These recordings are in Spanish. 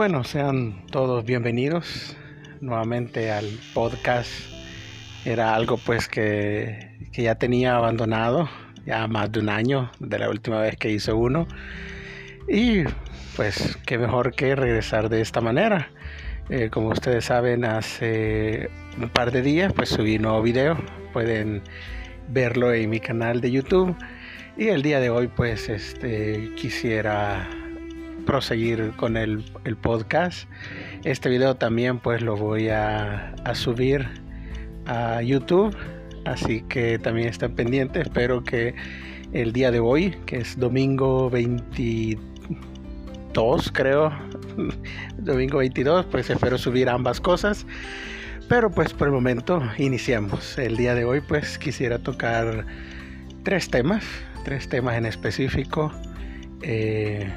Bueno, sean todos bienvenidos nuevamente al podcast. Era algo pues que, que, ya tenía abandonado ya más de un año de la última vez que hice uno. Y pues qué mejor que regresar de esta manera. Eh, como ustedes saben, hace un par de días pues subí un nuevo video. Pueden verlo en mi canal de YouTube. Y el día de hoy pues este, quisiera proseguir con el, el, podcast. Este video también pues lo voy a, a, subir a YouTube. Así que también estén pendientes. Espero que el día de hoy, que es domingo 22 creo, domingo 22, pues espero subir ambas cosas. Pero pues por el momento iniciamos. El día de hoy pues quisiera tocar tres temas, tres temas en específico. Eh,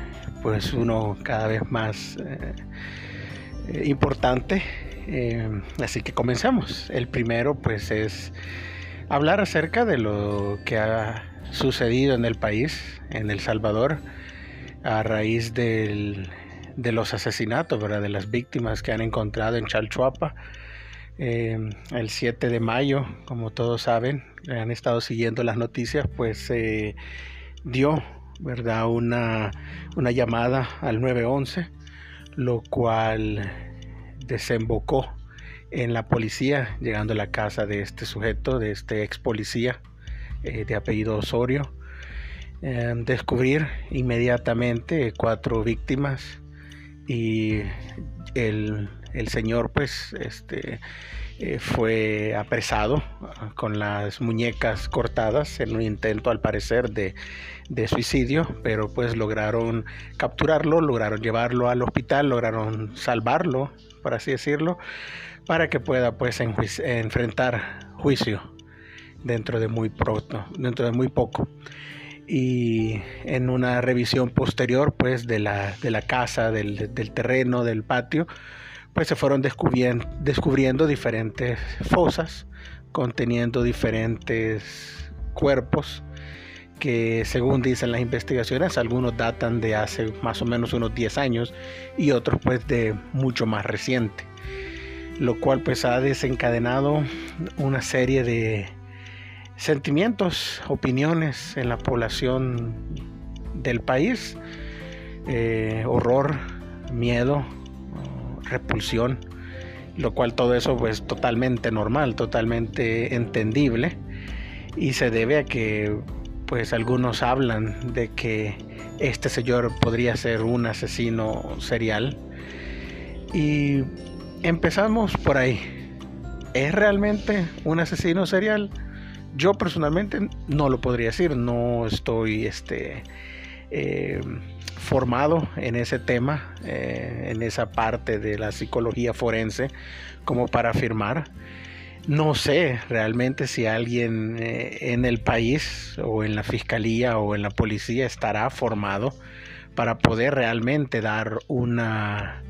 pues uno cada vez más eh, eh, importante. Eh, así que comencemos. El primero pues es hablar acerca de lo que ha sucedido en el país, en El Salvador, a raíz del, de los asesinatos, ¿verdad? de las víctimas que han encontrado en Chalchuapa. el 7 de mayo, como todos saben, han estado siguiendo las noticias, pues dio ¿verdad? Una, una llamada al 911, lo cual desembocó en la policía, llegando a la casa de este sujeto, de este ex policía eh, de apellido Osorio. Em, descubrir inmediatamente cuatro víctimas y el, el señor pues este eh, fue apresado ah, con las muñecas cortadas en un intento al parecer de, suicidio, pero pues lograron capturarlo, lograron llevarlo al hospital, lograron salvarlo, por así decirlo, para que pueda pues enfrentar juicio dentro de muy pronto, dentro de muy poco. Y en una revisión posterior pues de la, de la casa, del, del terreno, del patio, pues se fueron descubriendo, diferentes fosas conteniendo diferentes cuerpos que según dicen las investigaciones algunos datan de hace más o menos unos 10 años y otros pues de mucho más reciente lo cual pues ha desencadenado una serie de sentimientos opiniones en la población del país eh, horror miedo repulsión, lo cual todo eso pues totalmente normal, totalmente entendible y se debe a que pues algunos hablan de que este señor podría ser un asesino serial y empezamos por ahí. ¿Es realmente un asesino serial? Yo personalmente no lo podría decir, no estoy este eh, formado en ese tema, eh, en esa parte de la psicología forense, como para afirmar. No sé realmente si alguien eh, en el país o en la fiscalía o en la policía estará formado para poder realmente dar una,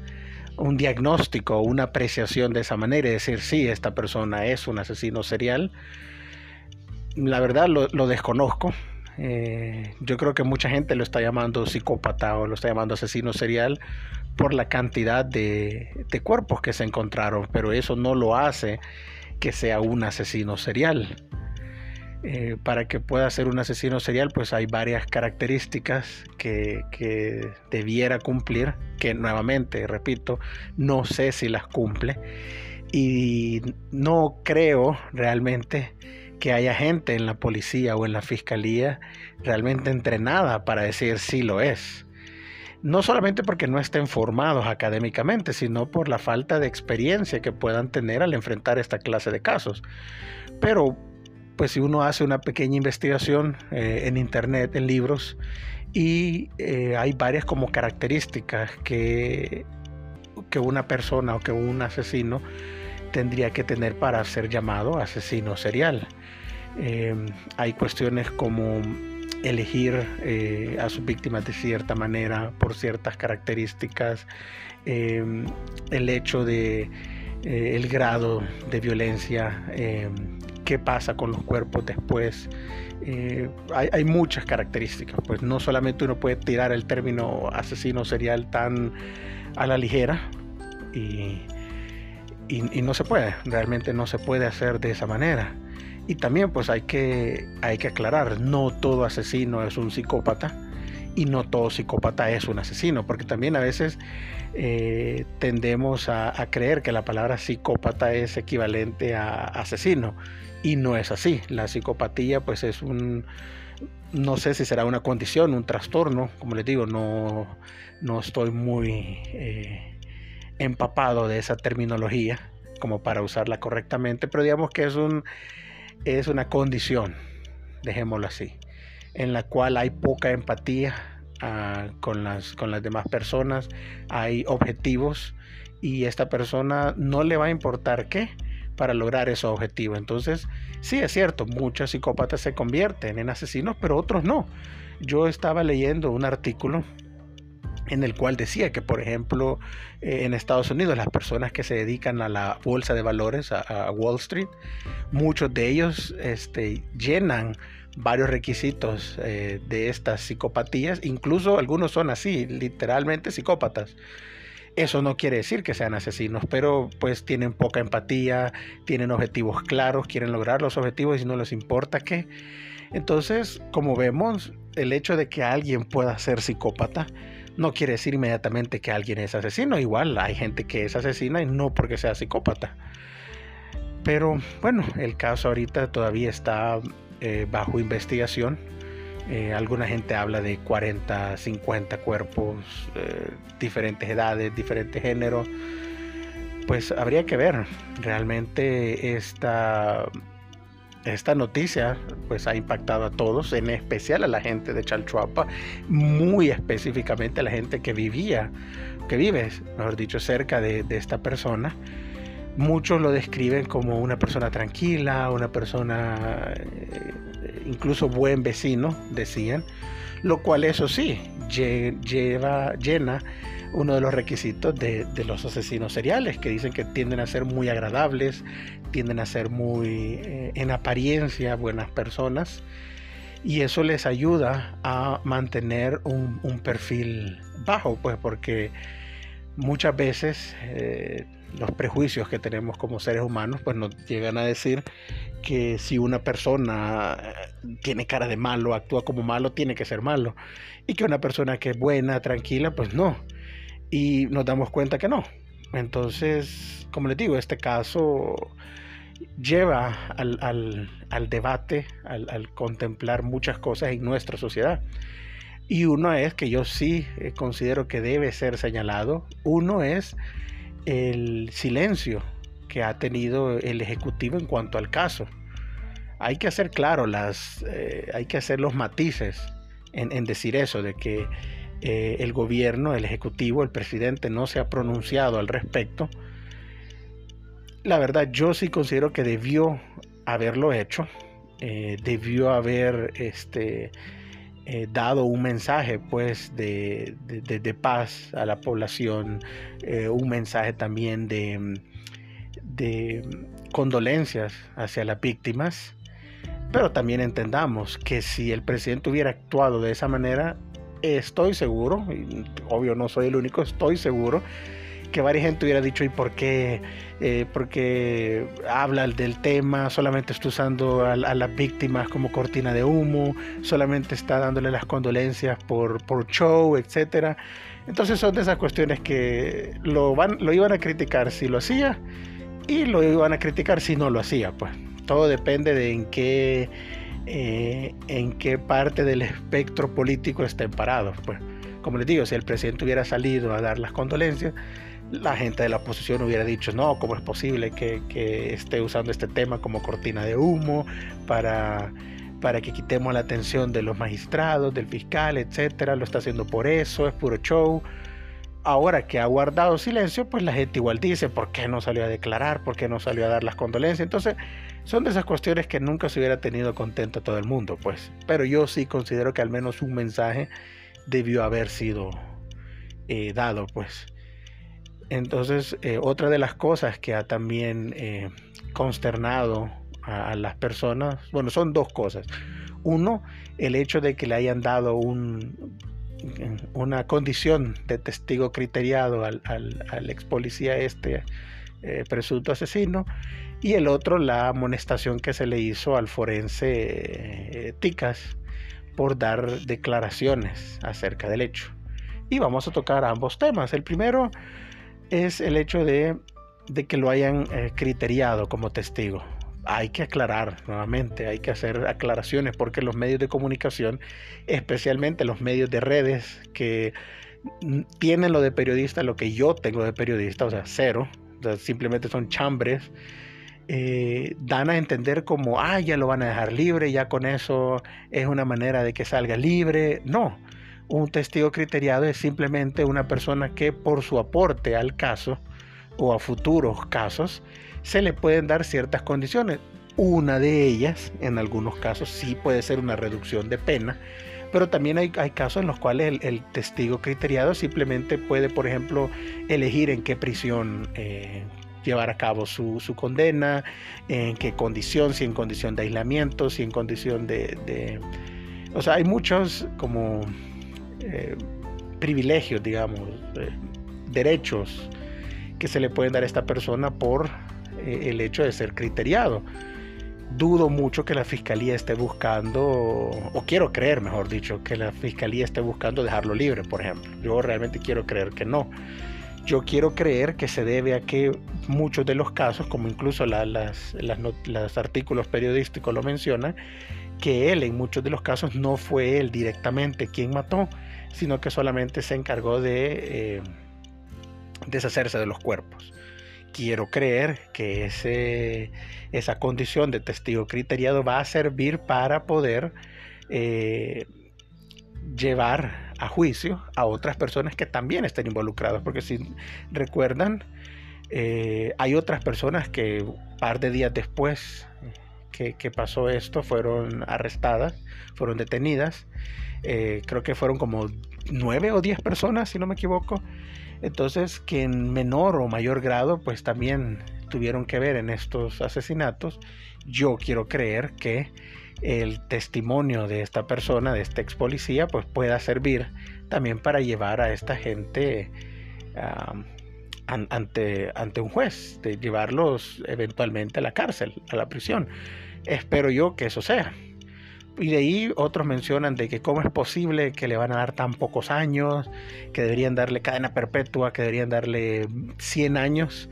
un diagnóstico, una apreciación de esa manera y decir si esta persona es un asesino serial. La verdad lo desconozco, eh, yo creo que mucha gente lo está llamando psicópata o lo está llamando asesino serial por la cantidad de, cuerpos que se encontraron, pero eso no lo hace que sea un asesino serial. Eh, para que pueda ser un asesino serial, pues hay varias características que, que, debiera cumplir, que nuevamente, repito, no sé si las cumple. Y no creo realmente que haya gente en la policía o en la fiscalía realmente entrenada para decir si lo es. No solamente porque no estén formados académicamente, sino por la falta de experiencia que puedan tener al enfrentar esta clase de casos. Pero, pues si uno hace una pequeña investigación eh, en internet, en libros, y eh, hay varias como características que, que una persona o que un asesino tendría que tener para ser llamado asesino serial. Em, hay cuestiones como elegir eh, a sus víctimas de cierta manera, por ciertas características, em, el hecho de eh, el grado de violencia em, qué pasa con los cuerpos después. Eh, hay, muchas características, pues no solamente uno puede tirar el término asesino serial tan a la ligera y, y, no se puede, realmente no se puede hacer de esa manera. Y también pues hay que, hay que aclarar, no todo asesino es un psicópata y no todo psicópata es un asesino, porque también a veces eh, tendemos a, creer que la palabra psicópata es equivalente a asesino y no es así. La psicopatía pues es un, no sé si será una condición, un trastorno, como les digo, no, no estoy muy eh, empapado de esa terminología como para usarla correctamente, pero digamos que es, un, es una condición, dejémoslo así en la cual hay poca empatía ah, con, las, con las demás personas, hay objetivos y esta persona no le va a importar qué para lograr ese objetivo. Entonces, sí es cierto, muchos psicópatas se convierten en asesinos, pero otros no. Yo estaba leyendo un artículo en el cual decía que, por ejemplo, eh, en Estados Unidos, las personas que se dedican a la bolsa de valores, a, Wall Street, muchos de ellos este, llenan varios requisitos eh, de estas psicopatías, incluso algunos son así, literalmente psicópatas. Eso no quiere decir que sean asesinos, pero pues tienen poca empatía, tienen objetivos claros, quieren lograr los objetivos y no les importa qué. Entonces, como vemos, el hecho de que alguien pueda ser psicópata no quiere decir inmediatamente que alguien es asesino. Igual hay gente que es asesina y no porque sea psicópata. Pero bueno, el caso ahorita todavía está eh, bajo investigación. Eh, alguna gente habla de 40, 50 cuerpos, eh, diferentes edades, diferentes géneros. Pues habría que ver. Realmente esta, esta noticia pues ha impactado a todos, en especial a la gente de Chalchuapa, muy específicamente a la gente que vivía, que vive, mejor dicho, cerca de, esta persona. Muchos lo describen como una persona tranquila, una persona eh, incluso buen vecino, decían, lo cual eso sí, lleva, llena uno de los requisitos de, los asesinos seriales, que dicen que tienden a ser muy agradables, tienden a ser muy, eh, en apariencia, buenas personas, y eso les ayuda a mantener un, perfil bajo, pues porque muchas veces... Eh, los prejuicios que tenemos como seres humanos, pues nos llegan a decir que si una persona eh, tiene cara de malo, actúa como malo, tiene que ser malo. Y que una persona que es buena, tranquila, pues no. Y nos damos cuenta que no. Entonces, como les digo, este caso lleva al, debate, al, al, contemplar muchas cosas en nuestra sociedad. Y uno es que yo sí eh, considero que debe ser señalado. Uno es el silencio que ha tenido el Ejecutivo en cuanto al caso. Hay que hacer claro, las, eh, hay que hacer los matices en, decir eso, de que eh, el gobierno, el Ejecutivo, el presidente no se ha pronunciado al respecto. La verdad, yo sí considero que debió haberlo hecho, eh, debió haber este, eh, dado un mensaje pues de, de, paz a la población, un mensaje también de, de condolencias hacia las víctimas, pero también entendamos que si el presidente hubiera actuado de esa manera, estoy seguro, obvio no soy el único, estoy seguro que varias gente hubiera dicho, ¿y por qué? Eh, porque habla del tema, solamente está usando a, las víctimas como cortina de humo, solamente está dándole las condolencias por, por show, etcétera. Entonces son de esas cuestiones que lo, van, lo iban a criticar si lo hacía y lo iban a criticar si no lo hacía. Pues todo depende de en qué, eh, en qué parte del espectro político estén parados. Pues como les digo, si el presidente hubiera salido a dar las condolencias, la gente de la oposición hubiera dicho, no, ¿cómo es posible que, esté usando este tema como cortina de humo para, para que quitemos la atención de los magistrados, del fiscal, etcétera? Lo está haciendo por eso, es puro show. Ahora que ha guardado silencio, pues la gente igual dice, ¿por qué no salió a declarar? ¿Por qué no salió a dar las condolencias? Entonces, son de esas cuestiones que nunca se hubiera tenido contento todo el mundo, pues. Pero yo sí considero que al menos un mensaje debió haber sido eh, dado, pues. Entonces, eh, otra de las cosas que ha también eh, consternado a, las personas, bueno, son dos cosas. Uno, el hecho de que le hayan dado un, una condición de testigo criteriado al, ex policía este eh, presunto asesino y el otro la amonestación que se le hizo al forense eh, Ticas por dar declaraciones acerca del hecho. Y vamos a tocar ambos temas. El primero es el hecho de, que lo hayan eh, criteriado como testigo. Hay que aclarar nuevamente, hay que hacer aclaraciones porque los medios de comunicación, especialmente los medios de redes que tienen lo de periodista, lo que yo tengo de periodista, o sea, cero, simplemente son chambres, eh, dan a entender como, ah, ya lo van a dejar libre, ya con eso es una manera de que salga libre. No, un testigo criteriado es simplemente una persona que por su aporte al caso o a futuros casos se le pueden dar ciertas condiciones. Una de ellas, en algunos casos, sí puede ser una reducción de pena, pero también hay, casos en los cuales el, testigo criteriado simplemente puede, por ejemplo, elegir en qué prisión eh, llevar a cabo su, condena, en qué condición, si en condición de aislamiento, si en condición de... o sea, hay muchos como eh, privilegios, digamos, eh, derechos que se le pueden dar a esta persona por el hecho de ser criteriado. Dudo mucho que la fiscalía esté buscando, o quiero creer, mejor dicho, que la fiscalía esté buscando dejarlo libre, por ejemplo. Yo realmente quiero creer que no. Yo quiero creer que se debe a que muchos de los casos, como incluso las, los artículos periodísticos lo mencionan, que él en muchos de los casos no fue él directamente quien mató, sino que solamente se encargó de eh, deshacerse de los cuerpos. Quiero creer que ese, esa condición de testigo criteriado va a servir para poder eh, llevar a juicio a otras personas que también estén involucradas, porque si recuerdan, eh, hay otras personas que un par de días después que, pasó esto fueron arrestadas, fueron detenidas, eh, creo que fueron como nueve o diez personas, si no me equivoco, entonces que en menor o mayor grado pues también tuvieron que ver en estos asesinatos, yo quiero creer que el testimonio de esta persona, de este ex policía, pues pueda servir también para llevar a esta gente ante, ante un juez, de llevarlos eventualmente a la cárcel, a la prisión. Espero yo que eso sea. Y de ahí otros mencionan de que cómo es posible que le van a dar tan pocos años, que deberían darle cadena perpetua, que deberían darle 100 años.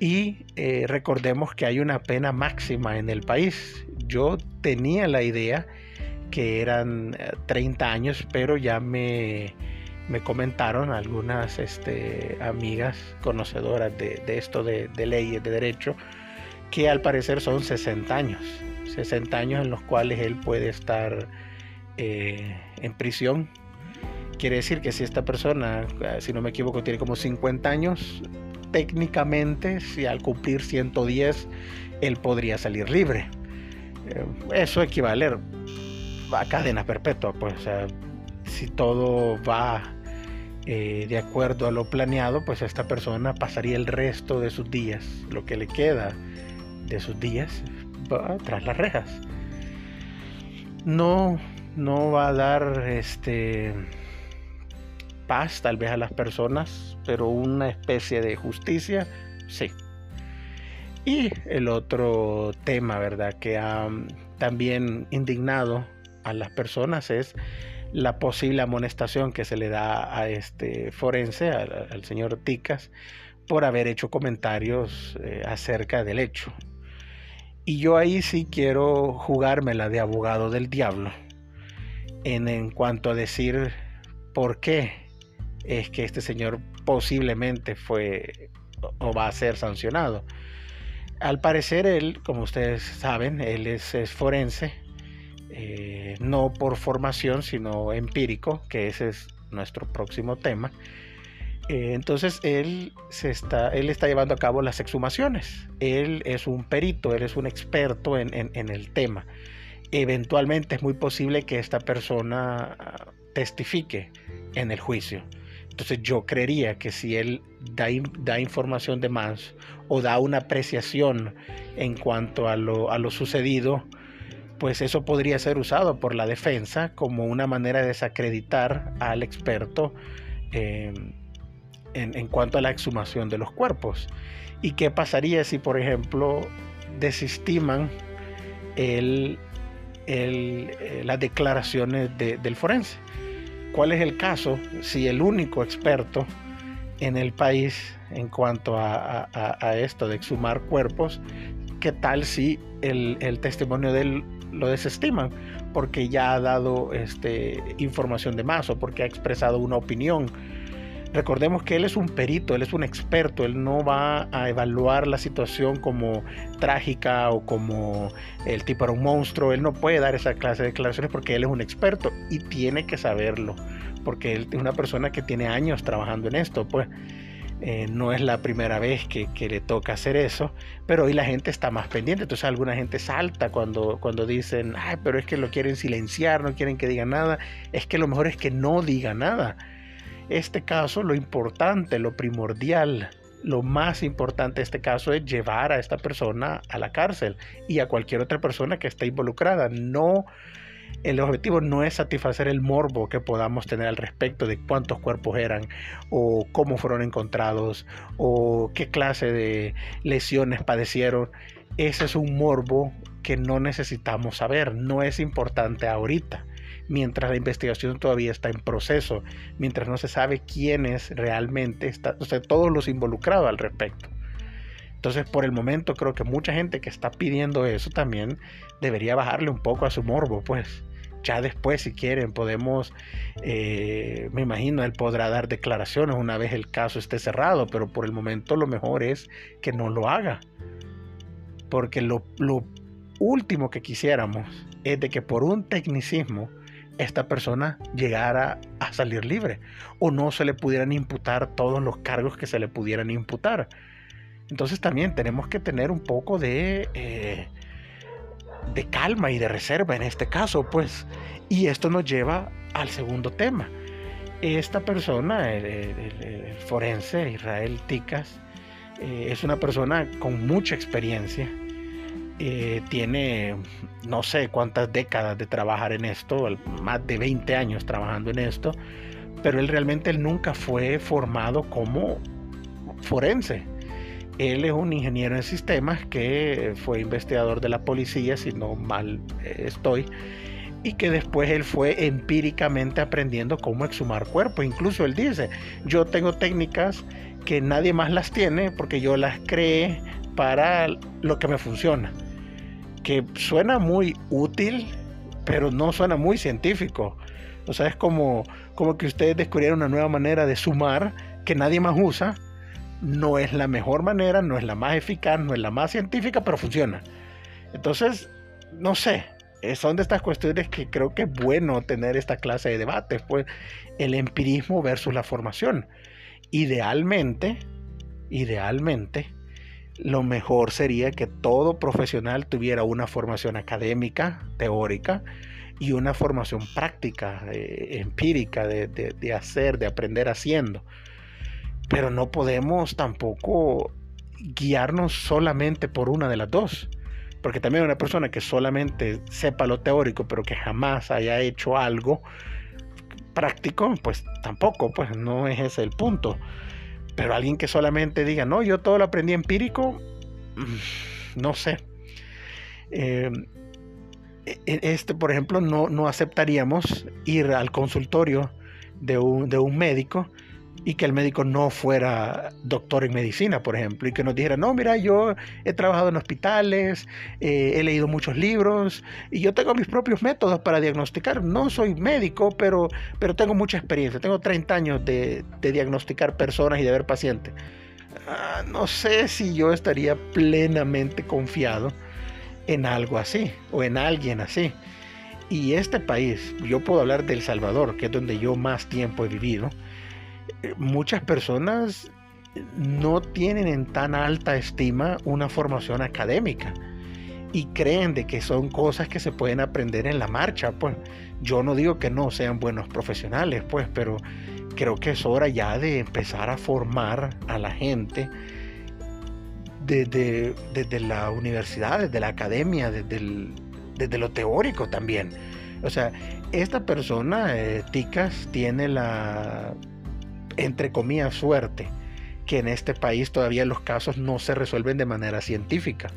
Y eh, recordemos que hay una pena máxima en el país. Yo tenía la idea que eran 30 eh, años, pero ya me, me comentaron algunas este, amigas conocedoras de, esto de, leyes, de derecho, que al parecer son 60 años. 60 años en los cuales él puede estar eh, en prisión. Quiere decir que si esta persona, si no me equivoco, tiene como 50 años, técnicamente, si al cumplir 110, él podría salir libre. Eh, eso equivale a cadena perpetua, pues, si todo va eh, de acuerdo a lo planeado, pues esta persona pasaría el resto de sus días, lo que le queda de sus días, tras las rejas. No, no va a dar este paz tal vez a las personas, pero una especie de justicia, sí. Y el otro tema, ¿verdad? Que ha también indignado a las personas es la posible amonestación que se le da a este forense, al, señor Ticas, por haber hecho comentarios eh, acerca del hecho. Y yo ahí sí quiero jugármela de abogado del diablo en, en cuanto a decir por qué es que este señor posiblemente fue o va a ser sancionado. Al parecer él, como ustedes saben, él es, forense, eh, no por formación, sino empírico, que ese es nuestro próximo tema. Eh, entonces él, se está, él está llevando a cabo las exhumaciones. Él es un perito, él es un experto en, el tema. Eventualmente es muy posible que esta persona testifique en el juicio Entonces yo creería que si él da, da información de más o da una apreciación en cuanto a lo, a lo sucedido, pues eso podría ser usado por la defensa como una manera de desacreditar al experto em, en, cuanto a la exhumación de los cuerpos. ¿Y qué pasaría si, por ejemplo, desestiman el, eh, las declaraciones del forense? ¿Cuál es el caso si el único experto en el país en cuanto a, esto de exhumar cuerpos, qué tal si el, el testimonio de él lo desestiman porque ya ha dado este, información de más o porque ha expresado una opinión. Recordemos que él es un perito, él es un experto, él no va a evaluar la situación como trágica o como el tipo era un monstruo, él no puede dar esa clase de declaraciones porque él es un experto y tiene que saberlo, porque él es una persona que tiene años trabajando en esto, pues. Eh, no es la primera vez que, le toca hacer eso, pero hoy la gente está más pendiente. Entonces alguna gente salta cuando, cuando dicen, pero es que lo quieren silenciar, no quieren que diga nada. Es que lo mejor es que no diga nada. Este caso, lo importante, lo primordial, lo más importante de este caso es llevar a esta persona a la cárcel y a cualquier otra persona que esté involucrada. No el objetivo no es satisfacer el morbo que podamos tener al respecto de cuántos cuerpos eran o cómo fueron encontrados o qué clase de lesiones padecieron. Ese es un morbo que no necesitamos saber, no es importante ahorita, mientras la investigación todavía está en proceso, mientras no se sabe quiénes realmente, está, o sea, todos los involucrados al respecto. Entonces, por el momento, creo que mucha gente que está pidiendo eso también debería bajarle un poco a su morbo, pues. Ya después, si quieren, podemos, eh, me imagino, él podrá dar declaraciones una vez el caso esté cerrado, pero por el momento lo mejor es que no lo haga. Porque lo, lo último que quisiéramos es de que por un tecnicismo esta persona llegara a salir libre o no se le pudieran imputar todos los cargos que se le pudieran imputar. Entonces también tenemos que tener un poco de, eh, de calma y de reserva en este caso, pues. Y esto nos lleva al segundo tema. Esta persona, el, forense Israel Ticas, eh, es una persona con mucha experiencia. Eh, tiene no sé cuántas décadas de trabajar en esto, más de 20 años trabajando en esto, pero él realmente él nunca fue formado como forense él es un ingeniero en sistemas que fue investigador de la policía, si no mal eh, estoy, y que después él fue empíricamente aprendiendo cómo exhumar cuerpos. Incluso él dice, yo tengo técnicas que nadie más las tiene porque yo las creé para lo que me funciona. Que suena muy útil, pero no suena muy científico. O sea, es como, como que ustedes descubrieran una nueva manera de sumar que nadie más usa no es la mejor manera, no es la más eficaz, no es la más científica, pero funciona. Entonces, no sé, eh, son de estas cuestiones que creo que es bueno tener esta clase de debates, pues el empirismo versus la formación. Idealmente, idealmente, lo mejor sería que todo profesional tuviera una formación académica, teórica, y una formación práctica, eh, empírica, de hacer, de aprender haciendo pero no podemos tampoco guiarnos solamente por una de las dos. Porque también una persona que solamente sepa lo teórico, pero que jamás haya hecho algo práctico, pues tampoco, pues no es ese el punto. Pero alguien que solamente diga, no, yo todo lo aprendí empírico, mm, no sé. Eh, e, este, por ejemplo, no, no aceptaríamos ir al consultorio de un, de un médico y que el médico no fuera doctor en medicina, por ejemplo, y que nos dijera, no, mira, yo he trabajado en hospitales, eh, he leído muchos libros y yo tengo mis propios métodos para diagnosticar. No soy médico, pero, pero tengo mucha experiencia, tengo 30 años de, diagnosticar personas y de ver pacientes. Ah, no sé si yo estaría plenamente confiado en algo así o en alguien así. Y este país, yo puedo hablar de El Salvador, que es donde yo más tiempo he vivido, muchas personas no tienen en tan alta estima una formación académica y creen de que son cosas que se pueden aprender en la marcha, pues yo no digo que no sean buenos profesionales, pues, pero creo que es hora ya de empezar a formar a la gente desde, desde la universidad, desde la academia, desde, desde lo teórico también. O sea, esta persona, eh, Ticas, tiene la, entre comillas, suerte que en este país todavía los casos no se resuelven de manera científica.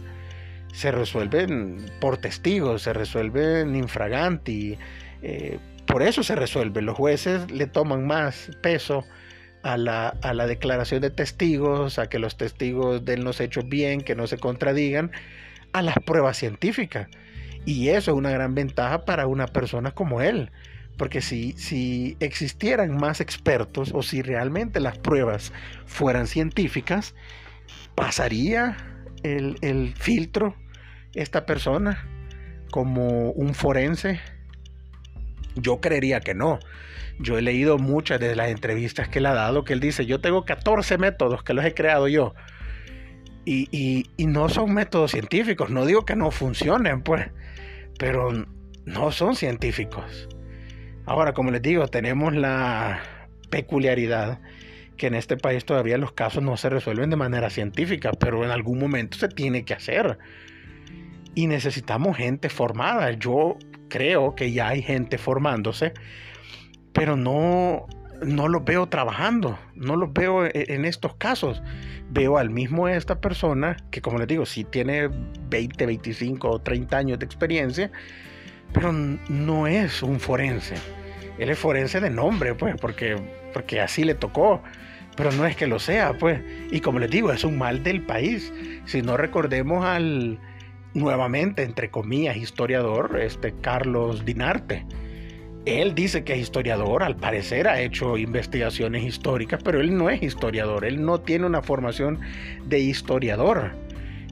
Se resuelven por testigos, se resuelven infraganti. Eh, por eso se resuelve. Los jueces le toman más peso a la, a la, declaración de testigos, a que los testigos den los hechos bien, que no se contradigan, a las pruebas científicas. Y eso es una gran ventaja para una persona como él. Porque si, si existieran más expertos o si realmente las pruebas fueran científicas, pasaría el, el filtro esta persona como un forense yo creería que no. Yo he leído muchas de las entrevistas que él ha dado que él dice, yo tengo 14 métodos que los he creado yo. Y, no son métodos científicos. No digo que no funcionen, pues, pero no son científicos. Ahora, como les digo, tenemos la peculiaridad que en este país todavía los casos no se resuelven de manera científica, pero en algún momento se tiene que hacer. Y necesitamos gente formada. Yo creo que ya hay gente formándose, pero no, no los veo trabajando, no los veo e, en estos casos. Veo al mismo esta persona que, como les digo, sí tiene 20, 25 o 30 años de experiencia, pero no es un forense. Él es forense de nombre, pues, porque, porque así le tocó. Pero no es que lo sea, pues. Y como les digo, es un mal del país. Si no recordemos al, nuevamente, entre comillas, historiador, este Carlos Dinarte. Él dice que es historiador, al parecer ha hecho investigaciones históricas, pero él no es historiador, él no tiene una formación de historiador.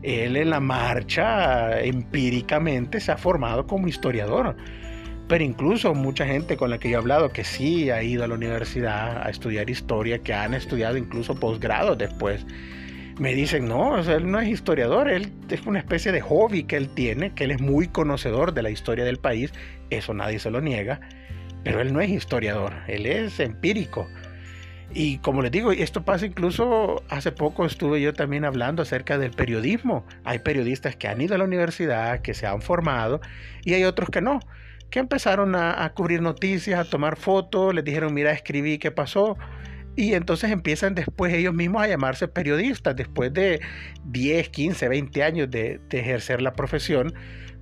Él en la marcha empíricamente se ha formado como historiador. Pero incluso mucha gente con la que yo he hablado que sí ha ido a la universidad a estudiar historia, que han estudiado incluso posgrados después, me dicen, no, él no es historiador, él es una especie de hobby que él tiene, que él es muy conocedor de la historia del país, eso nadie se lo niega, pero él no es historiador, él es empírico. Y como les digo, esto pasa incluso hace poco estuve yo también hablando acerca del periodismo. Hay periodistas que han ido a la universidad, que se han formado, y hay otros que no, que empezaron a, cubrir noticias, a tomar fotos, les dijeron, mira, escribí qué pasó y entonces empiezan después ellos mismos a llamarse periodistas, después de 10, 15, 20 años de, ejercer la profesión,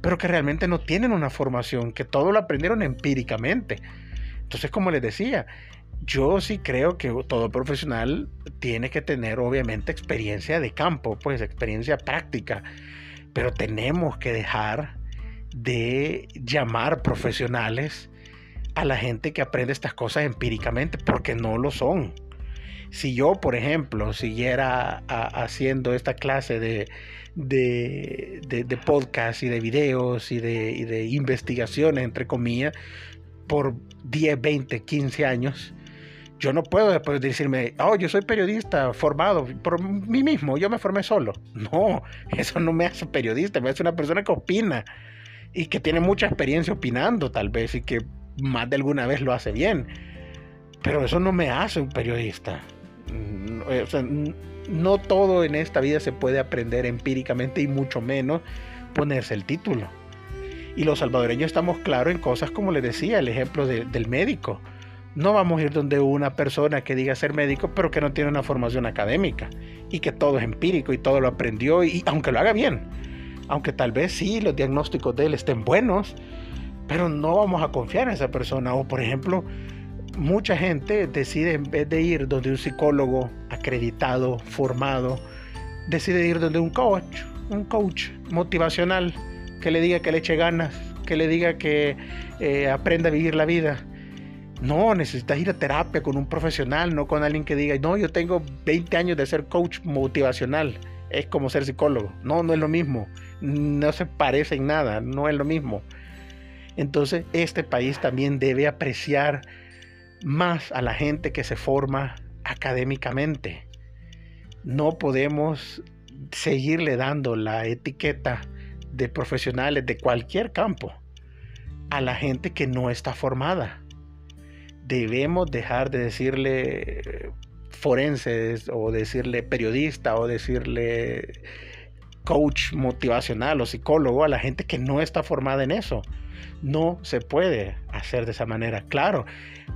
pero que realmente no tienen una formación, que todo lo aprendieron empíricamente. Entonces, como les decía, yo sí creo que todo profesional tiene que tener obviamente experiencia de campo, pues experiencia práctica, pero tenemos que dejar de llamar profesionales a la gente que aprende estas cosas empíricamente, porque no lo son. Si yo, por ejemplo, siguiera haciendo esta clase de, de, podcast y de videos y de, de investigaciones, entre comillas, por 10, 20, 15 años, yo no puedo después decirme, oh, yo soy periodista formado por mí mismo, yo me formé solo. No, eso no me hace periodista, me hace una persona que opina y que tiene mucha experiencia opinando tal vez y que más de alguna vez lo hace bien. Pero eso no me hace un periodista. no todo en esta vida se puede aprender empíricamente y mucho menos ponerse el título. Y los salvadoreños estamos claros en cosas como les decía, el ejemplo del médico. No vamos a ir donde una persona que diga ser médico, pero que no tiene una formación académica y que todo es empírico y todo lo aprendió, y aunque lo haga bien, aunque tal vez sí los diagnósticos de él estén buenos, pero no vamos a confiar en esa persona. O por ejemplo, mucha gente decide en vez de ir donde un psicólogo acreditado, formado, decide ir donde un coach, un coach motivacional, que le diga que le eche ganas, que le diga que eh, aprenda a vivir la vida. No, necesitas ir a terapia con un profesional, no con alguien que diga, no, yo tengo 20 años de ser coach motivacional. Es como ser psicólogo. No, no es lo mismo. No se parece en nada, no es lo mismo. Entonces, este país también debe apreciar más a la gente que se forma académicamente. No podemos seguirle dando la etiqueta de profesionales de cualquier campo a la gente que no está formada. Debemos dejar de decirle forenses o decirle periodista o decirle coach motivacional o psicólogo a la gente que no está formada en eso. No se puede hacer de esa manera. Claro,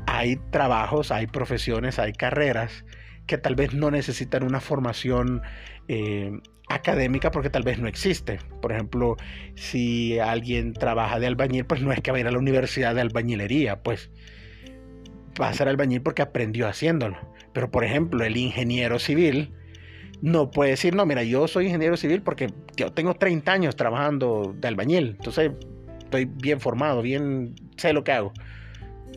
hay trabajos, hay profesiones, hay carreras que tal vez no necesitan una formación eh, académica porque tal vez no existe. Por ejemplo, si alguien trabaja de albañil, pues no es que va a a la universidad de albañilería, pues va a ser albañil porque aprendió haciéndolo. Pero por ejemplo, el ingeniero civil no puede decir, no, mira, yo soy ingeniero civil porque yo tengo 30 años trabajando de albañil, entonces estoy bien formado, bien sé lo que hago.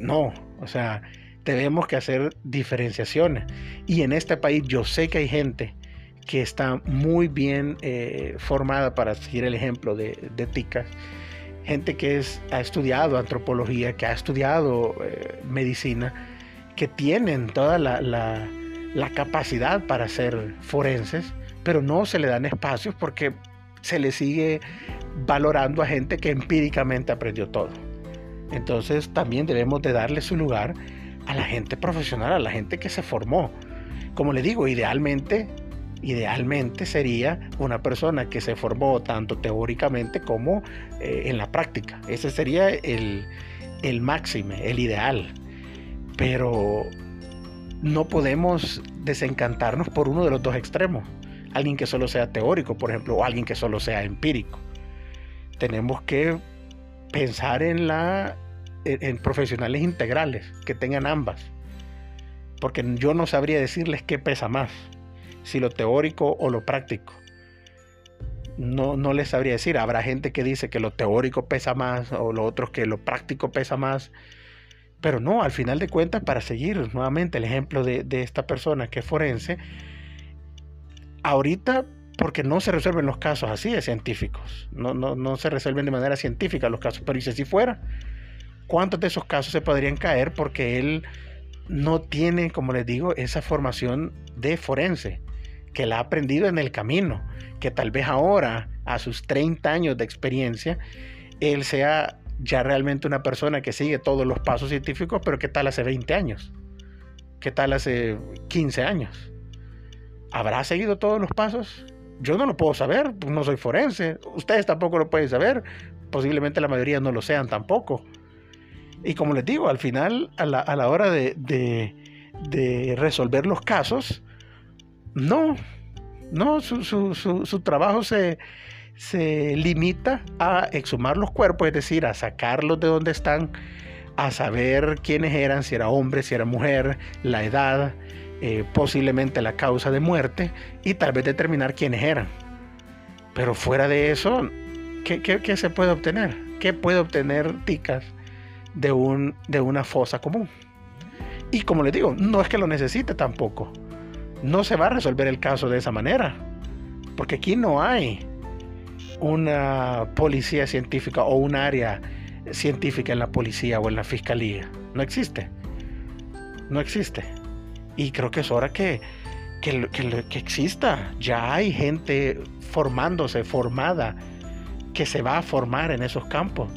No, o sea, tenemos que hacer diferenciaciones. Y en este país yo sé que hay gente que está muy bien eh, formada para seguir el ejemplo de, de Ticas. Gente que ha estudiado antropología, que ha estudiado eh, medicina, que tienen toda la, la, la capacidad para ser forenses, pero no se le dan espacios porque se le sigue valorando a gente que empíricamente aprendió todo. Entonces también debemos de darle su lugar a la gente profesional, a la gente que se formó. Como le digo, idealmente, idealmente sería una persona que se formó tanto teóricamente como eh, en la práctica. Ese sería el, el máximo, el ideal. Pero no podemos desencantarnos por uno de los dos extremos. Alguien que solo sea teórico, por ejemplo, o alguien que solo sea empírico. Tenemos que pensar en la en profesionales integrales que tengan ambas. Porque yo no sabría decirles qué pesa más, si lo teórico o lo práctico. No, no les sabría decir. Habrá gente que dice que lo teórico pesa más o lo otro que lo práctico pesa más. Pero no, al final de cuentas, para seguir nuevamente el ejemplo de, esta persona que es forense, ahorita porque no se resuelven los casos así de científicos, no, no, no se resuelven de manera científica los casos, pero si así fuera, ¿cuántos de esos casos se podrían caer porque él no tiene, como les digo, esa formación de forense, que la ha aprendido en el camino, que tal vez ahora, a sus 30 años de experiencia, él sea ya realmente una persona que sigue todos los pasos científicos, pero ¿qué tal hace 20 años? ¿Qué tal hace 15 años? ¿Habrá seguido todos los pasos? Yo no lo puedo saber, no soy forense, ustedes tampoco lo pueden saber, posiblemente la mayoría no lo sean tampoco. Y como les digo, al final, a la, hora de, de, resolver los casos, no, no, su, su, su trabajo se, se limita a exhumar los cuerpos, es decir, a sacarlos de donde están, a saber quiénes eran, si era hombre, si era mujer, la edad, eh, posiblemente la causa de muerte y tal vez determinar quiénes eran. Pero fuera de eso, ¿qué, se puede obtener? ¿Qué puede obtener Ticas de, un, de una fosa común? Y como les digo, no es que lo necesite tampoco. No se va a resolver el caso de esa manera. Porque aquí no hay una policía científica o un área científica en la policía o en la fiscalía. No existe. No existe. Y creo que es hora que, que, que, exista. Ya hay gente formándose, formada, que se va a formar en esos campos.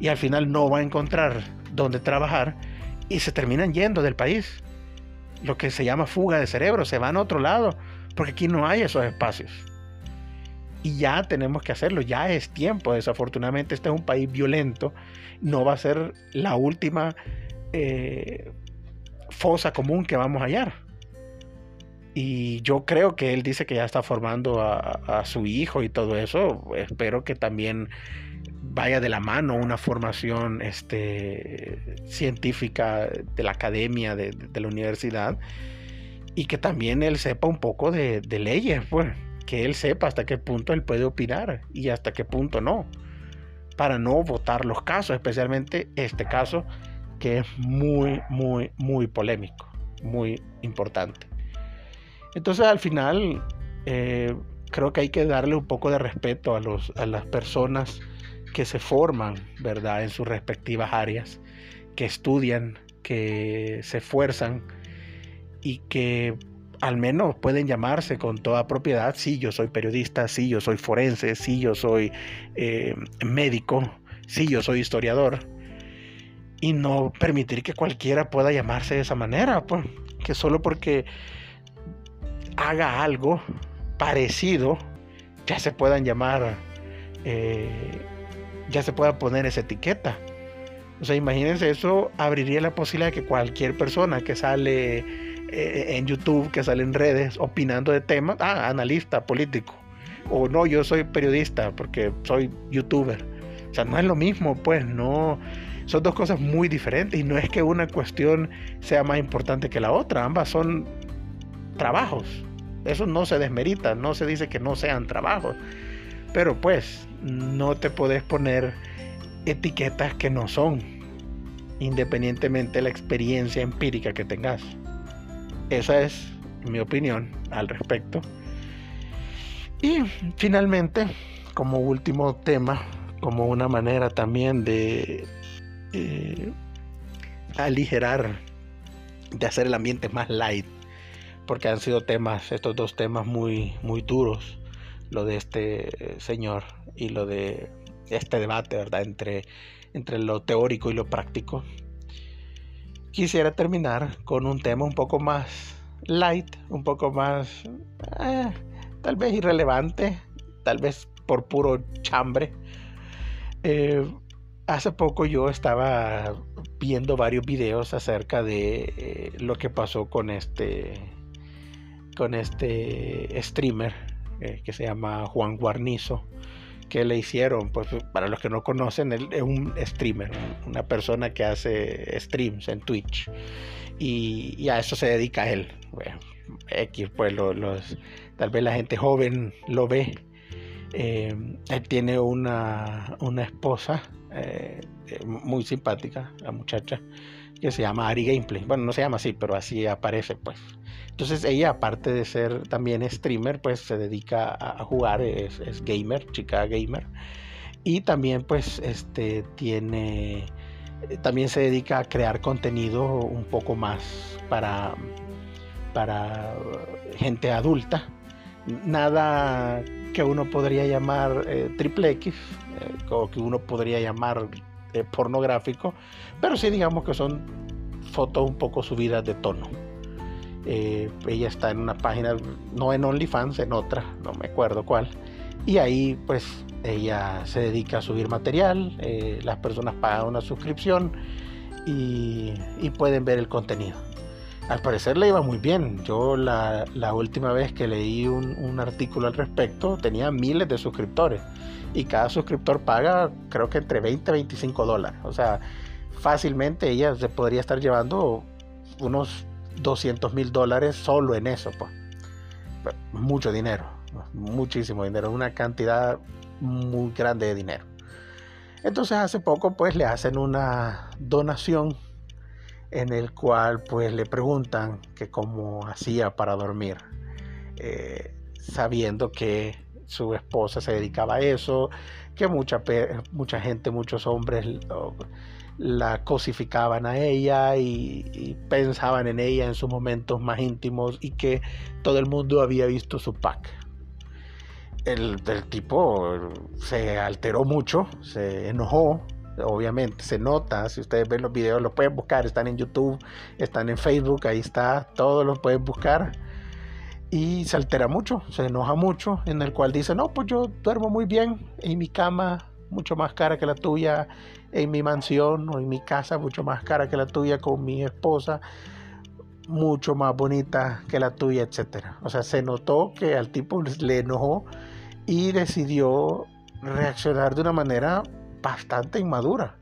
Y al final no va a encontrar dónde trabajar y se terminan yendo del país. Lo que se llama fuga de cerebro, se van a otro lado, porque aquí no hay esos espacios. Y ya tenemos que hacerlo, ya es tiempo. Desafortunadamente este es un país violento, no va a ser la última eh, fosa común que vamos a hallar. Y yo creo que él dice que ya está formando a, su hijo y todo eso. Espero que también vaya de la mano una formación este, científica de la academia, de, la universidad, y que también él sepa un poco de, de leyes, pues que él sepa hasta qué punto él puede opinar y hasta qué punto no, para no votar los casos, especialmente este caso que es muy, muy, muy polémico, muy importante. Entonces al final eh, creo que hay que darle un poco de respeto a, los, a las personas que se forman, ¿verdad?, en sus respectivas áreas, que estudian, que se esfuerzan y que al menos pueden llamarse con toda propiedad, sí, yo soy periodista, sí, yo soy forense, sí, yo soy eh, médico, sí, yo soy historiador. y no permitir que cualquiera pueda llamarse de esa manera, pues, que solo porque haga algo parecido ya se puedan llamar, eh, ya se pueda poner esa etiqueta. O sea, imagínense, eso abriría la posibilidad de que cualquier persona que sale eh, en YouTube, que sale en redes, opinando de temas, ah, analista político, o no, yo soy periodista porque soy youtuber. O sea, no es lo mismo, pues, no. Son dos cosas muy diferentes y no es que una cuestión sea más importante que la otra, ambas son trabajos. Eso no se desmerita, no se dice que no sean trabajos. Pero pues, no te puedes poner etiquetas que no son, independientemente de la experiencia empírica que tengas. Esa es mi opinión al respecto. Y finalmente, como último tema, como una manera también de eh, aligerar, de hacer el ambiente más light, porque han sido temas, estos dos temas muy, muy duros, lo de este señor y lo de este debate, ¿verdad? Entre, entre lo teórico y lo práctico. Quisiera terminar con un tema un poco más light, un poco más, eh, tal vez irrelevante, tal vez por puro chambre. Eh, hace poco yo estaba viendo varios videos acerca de eh, lo que pasó con este con este streamer que se llama Juan Guarnizo que le hicieron, pues para los que no conocen, él es un streamer, una persona que hace streams en Twitch y, a eso se dedica él. X, pues los, tal vez la gente joven lo ve. Eh, él tiene una, una esposa eh, muy simpática, la muchacha, que se llama Ari Gameplay. Bueno, no se llama así, pero así aparece, pues. Entonces ella, aparte de ser también streamer, pues se dedica a, jugar, es, gamer, chica gamer. Y también pues este tiene, también se dedica a crear contenido un poco más para, para gente adulta. Nada que uno podría llamar eh, triple X, eh, o que uno podría llamar pornográfico, pero sí digamos que son fotos un poco subidas de tono. Eh, ella está en una página, no en OnlyFans, en otra, no me acuerdo cuál. Y ahí pues ella se dedica a subir material, eh, las personas pagan una suscripción y, pueden ver el contenido. Al parecer le iba muy bien. Yo la, última vez que leí un, artículo al respecto tenía miles de suscriptores y cada suscriptor paga creo que entre 20 y 25 dólares. O sea, fácilmente ella se podría estar llevando unos 200 mil dólares solo en eso. Pues. Mucho dinero, muchísimo dinero, una cantidad muy grande de dinero. Entonces hace poco pues le hacen una donación en el cual pues le preguntan que cómo hacía para dormir, eh, sabiendo que su esposa se dedicaba a eso, que mucha, mucha gente, muchos hombres la cosificaban a ella y, pensaban en ella en sus momentos más íntimos y que todo el mundo había visto su pack. El, el tipo se alteró mucho, se enojó, obviamente se nota, si ustedes ven los videos los pueden buscar, están en YouTube, están en Facebook, ahí está, todos los pueden buscar. Y se altera mucho, se enoja mucho, en el cual dice, no, pues yo duermo muy bien en mi cama, mucho más cara que la tuya, en mi mansión o en mi casa, mucho más cara que la tuya con mi esposa, mucho más bonita que la tuya, etcétera. O sea, se notó que al tipo le enojó y decidió reaccionar de una manera bastante inmadura.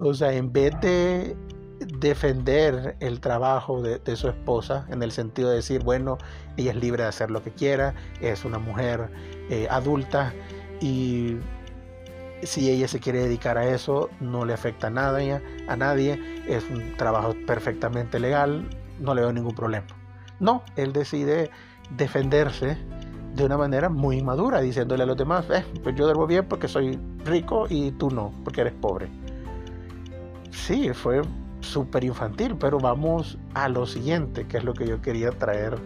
O sea, en vez de defender el trabajo de, su esposa en el sentido de decir, bueno, ella es libre de hacer lo que quiera, es una mujer eh, adulta y si ella se quiere dedicar a eso, no le afecta a nadie, a nadie, es un trabajo perfectamente legal, no le veo ningún problema. No, él decide defenderse de una manera muy madura, diciéndole a los demás, eh, pues yo duermo bien porque soy rico y tú no, porque eres pobre. Sí, fue súper infantil, pero vamos a lo siguiente, que es lo que yo quería traer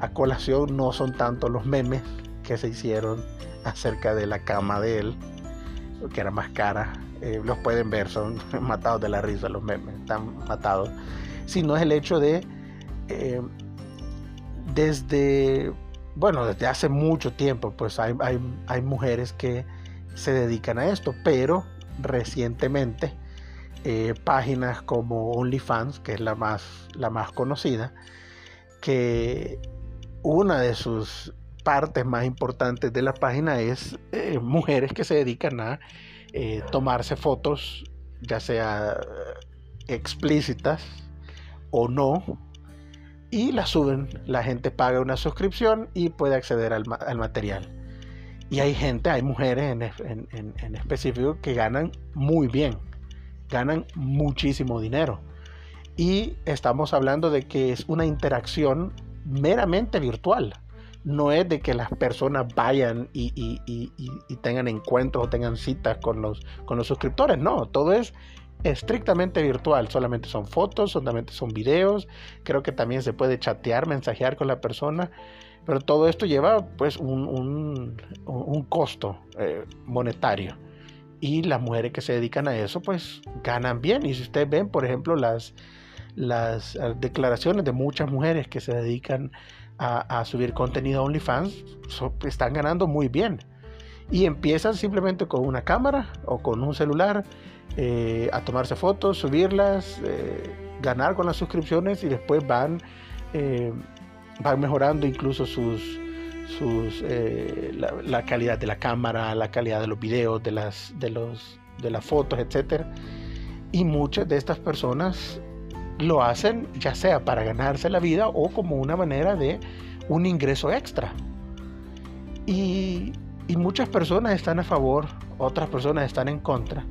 a colación, no son tanto los memes que se hicieron acerca de la cama de él, que era más cara. Eh, los pueden ver, son matados de la risa los memes, están matados. Sino es el hecho de, eh, desde, bueno, desde hace mucho tiempo, pues hay, hay, hay mujeres que se dedican a esto, pero recientemente eh, páginas como OnlyFans, que es la más, la más conocida, que una de sus partes más importantes de la página es eh, mujeres que se dedican a eh, tomarse fotos, ya sea explícitas o no, y las suben. La gente paga una suscripción y puede acceder al, material. Y hay gente, hay mujeres en, en específico que ganan muy bien, ganan muchísimo dinero. Y estamos hablando de que es una interacción meramente virtual. No es de que las personas vayan y, tengan encuentros o tengan citas con los, con los suscriptores. No, todo es estrictamente virtual. Solamente son fotos, solamente son videos. Creo que también se puede chatear, mensajear con la persona. Pero todo esto lleva pues un, costo eh, monetario. Y las mujeres que se dedican a eso pues ganan bien. Y si ustedes ven, por ejemplo, las, las eh, declaraciones de muchas mujeres que se dedican a, subir contenido a OnlyFans están ganando muy bien. Y empiezan simplemente con una cámara o con un celular eh, a tomarse fotos, subirlas, eh, ganar con las suscripciones y después van, van mejorando incluso sus, sus la, calidad de la cámara, la calidad de los videos, de las, de los, de las fotos, etc. Y muchas de estas personas lo hacen ya sea para ganarse la vida o como una manera de un ingreso extra. Y, muchas personas están a favor, otras personas están en contra.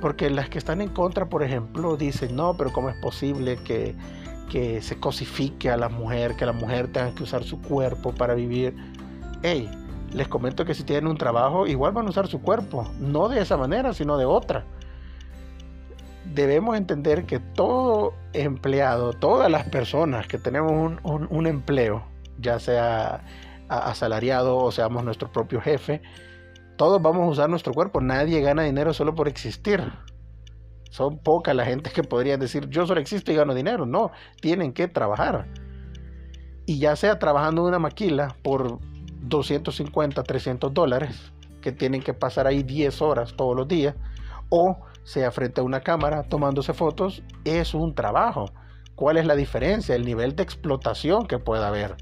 Porque las que están en contra, por ejemplo, dicen, no, pero ¿cómo es posible que, que se cosifique a la mujer, que la mujer tenga que usar su cuerpo para vivir? Hey, les comento que si tienen un trabajo, igual van a usar su cuerpo, no de esa manera, sino de otra debemos entender que todo empleado, todas las personas que tenemos un, empleo, ya sea asalariado o seamos nuestro propio jefe, todos vamos a usar nuestro cuerpo. Nadie gana dinero solo por existir. Son pocas la gente que podrían decir yo solo existo y gano dinero. No, tienen que trabajar. Y ya sea trabajando en una maquila por 250, 300 dólares, que tienen que pasar ahí 10 horas todos los días, o sea frente a una cámara tomándose fotos, es un trabajo. ¿Cuál es la diferencia? El nivel de explotación que pueda haber.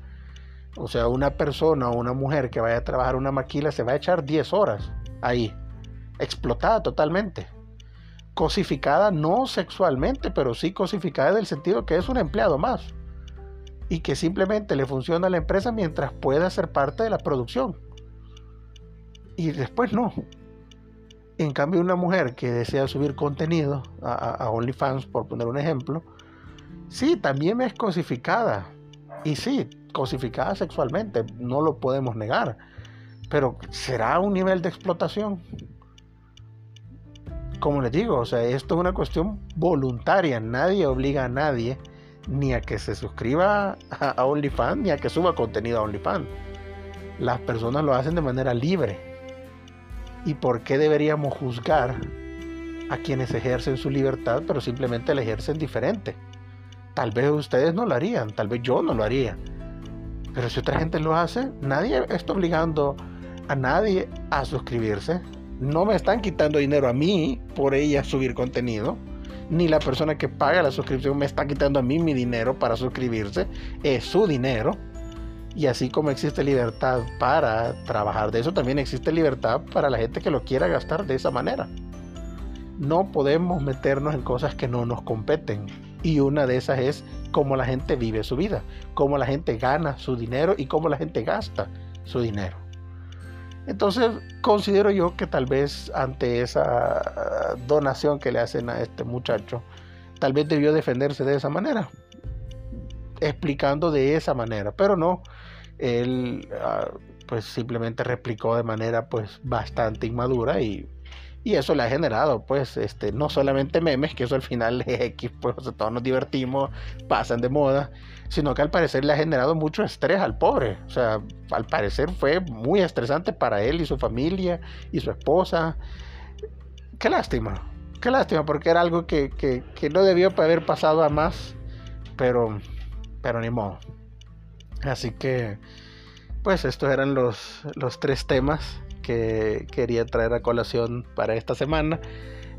O sea, una persona o una mujer que vaya a trabajar una maquila se va a echar 10 horas ahí, explotada totalmente. Cosificada no sexualmente, pero sí cosificada en el sentido que es un empleado más. Y que simplemente le funciona a la empresa mientras pueda ser parte de la producción. Y después no. En cambio, una mujer que desea subir contenido a, OnlyFans, por poner un ejemplo, sí, también es cosificada. Y sí, cosificada sexualmente, no lo podemos negar. Pero ¿será un nivel de explotación? Como les digo, o sea, esto es una cuestión voluntaria. Nadie obliga a nadie ni a que se suscriba a OnlyFans ni a que suba contenido a OnlyFans. Las personas lo hacen de manera libre ¿Y por qué deberíamos juzgar a quienes ejercen su libertad, pero simplemente la ejercen diferente? Tal vez ustedes no lo harían, tal vez yo no lo haría. Pero si otra gente lo hace, nadie está obligando a nadie a suscribirse. No me están quitando dinero a mí por ella subir contenido. Ni la persona que paga la suscripción me está quitando a mí mi dinero para suscribirse. Es su dinero. Y así como existe libertad para trabajar de eso, también existe libertad para la gente que lo quiera gastar de esa manera. No podemos meternos en cosas que no nos competen. Y una de esas es cómo la gente vive su vida, cómo la gente gana su dinero y cómo la gente gasta su dinero. Entonces considero yo que tal vez ante esa donación que le hacen a este muchacho, tal vez debió defenderse de esa manera, explicando de esa manera, pero no, él ah, pues simplemente replicó de manera pues bastante inmadura y, eso le ha generado pues este no solamente memes que eso al final es X pues todos nos divertimos pasan de moda sino que al parecer le ha generado mucho estrés al pobre o sea al parecer fue muy estresante para él y su familia y su esposa qué lástima, qué lástima, porque era algo que, que, no debió haber pasado a más, pero, pero ni modo. Así que, pues estos eran los, los tres temas que quería traer a colación para esta semana.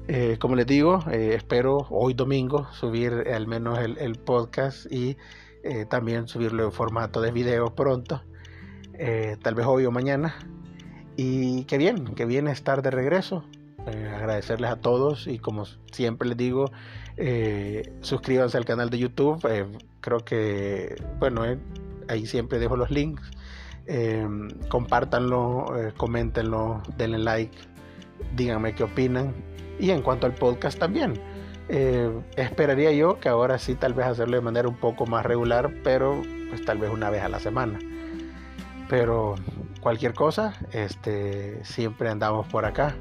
Eh, como les digo, eh, espero hoy domingo subir al menos el, podcast y eh, también subirlo en formato de video pronto, tal vez hoy o mañana. Y qué bien, qué bien estar de regreso. agradecerles a todos y como siempre les digo, suscríbanse al canal de YouTube. creo que, bueno, ahí siempre dejo los links. compártanlo, coméntenlo, denle like, díganme qué opinan y en cuanto al podcast también. Eh, esperaría yo que ahora sí tal vez hacerlo de manera un poco más regular, pero pues tal vez una vez a la semana. Pero cualquier cosa, este, siempre andamos por acá.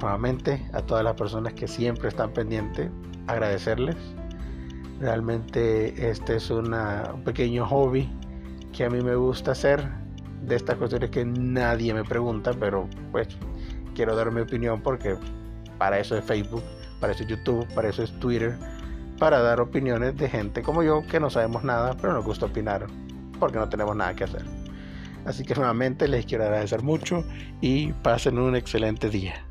Nuevamente a todas las personas que siempre están pendientes, agradecerles. Realmente este es un pequeño hobby que a mí me gusta hacer de estas cuestiones que nadie me pregunta, pero pues quiero dar mi opinión porque para eso es Facebook, para eso es YouTube, para eso es Twitter, para dar opiniones de gente como yo que no sabemos nada, pero nos gusta opinar porque no tenemos nada que hacer. Así que nuevamente les quiero agradecer mucho y pasen un excelente día.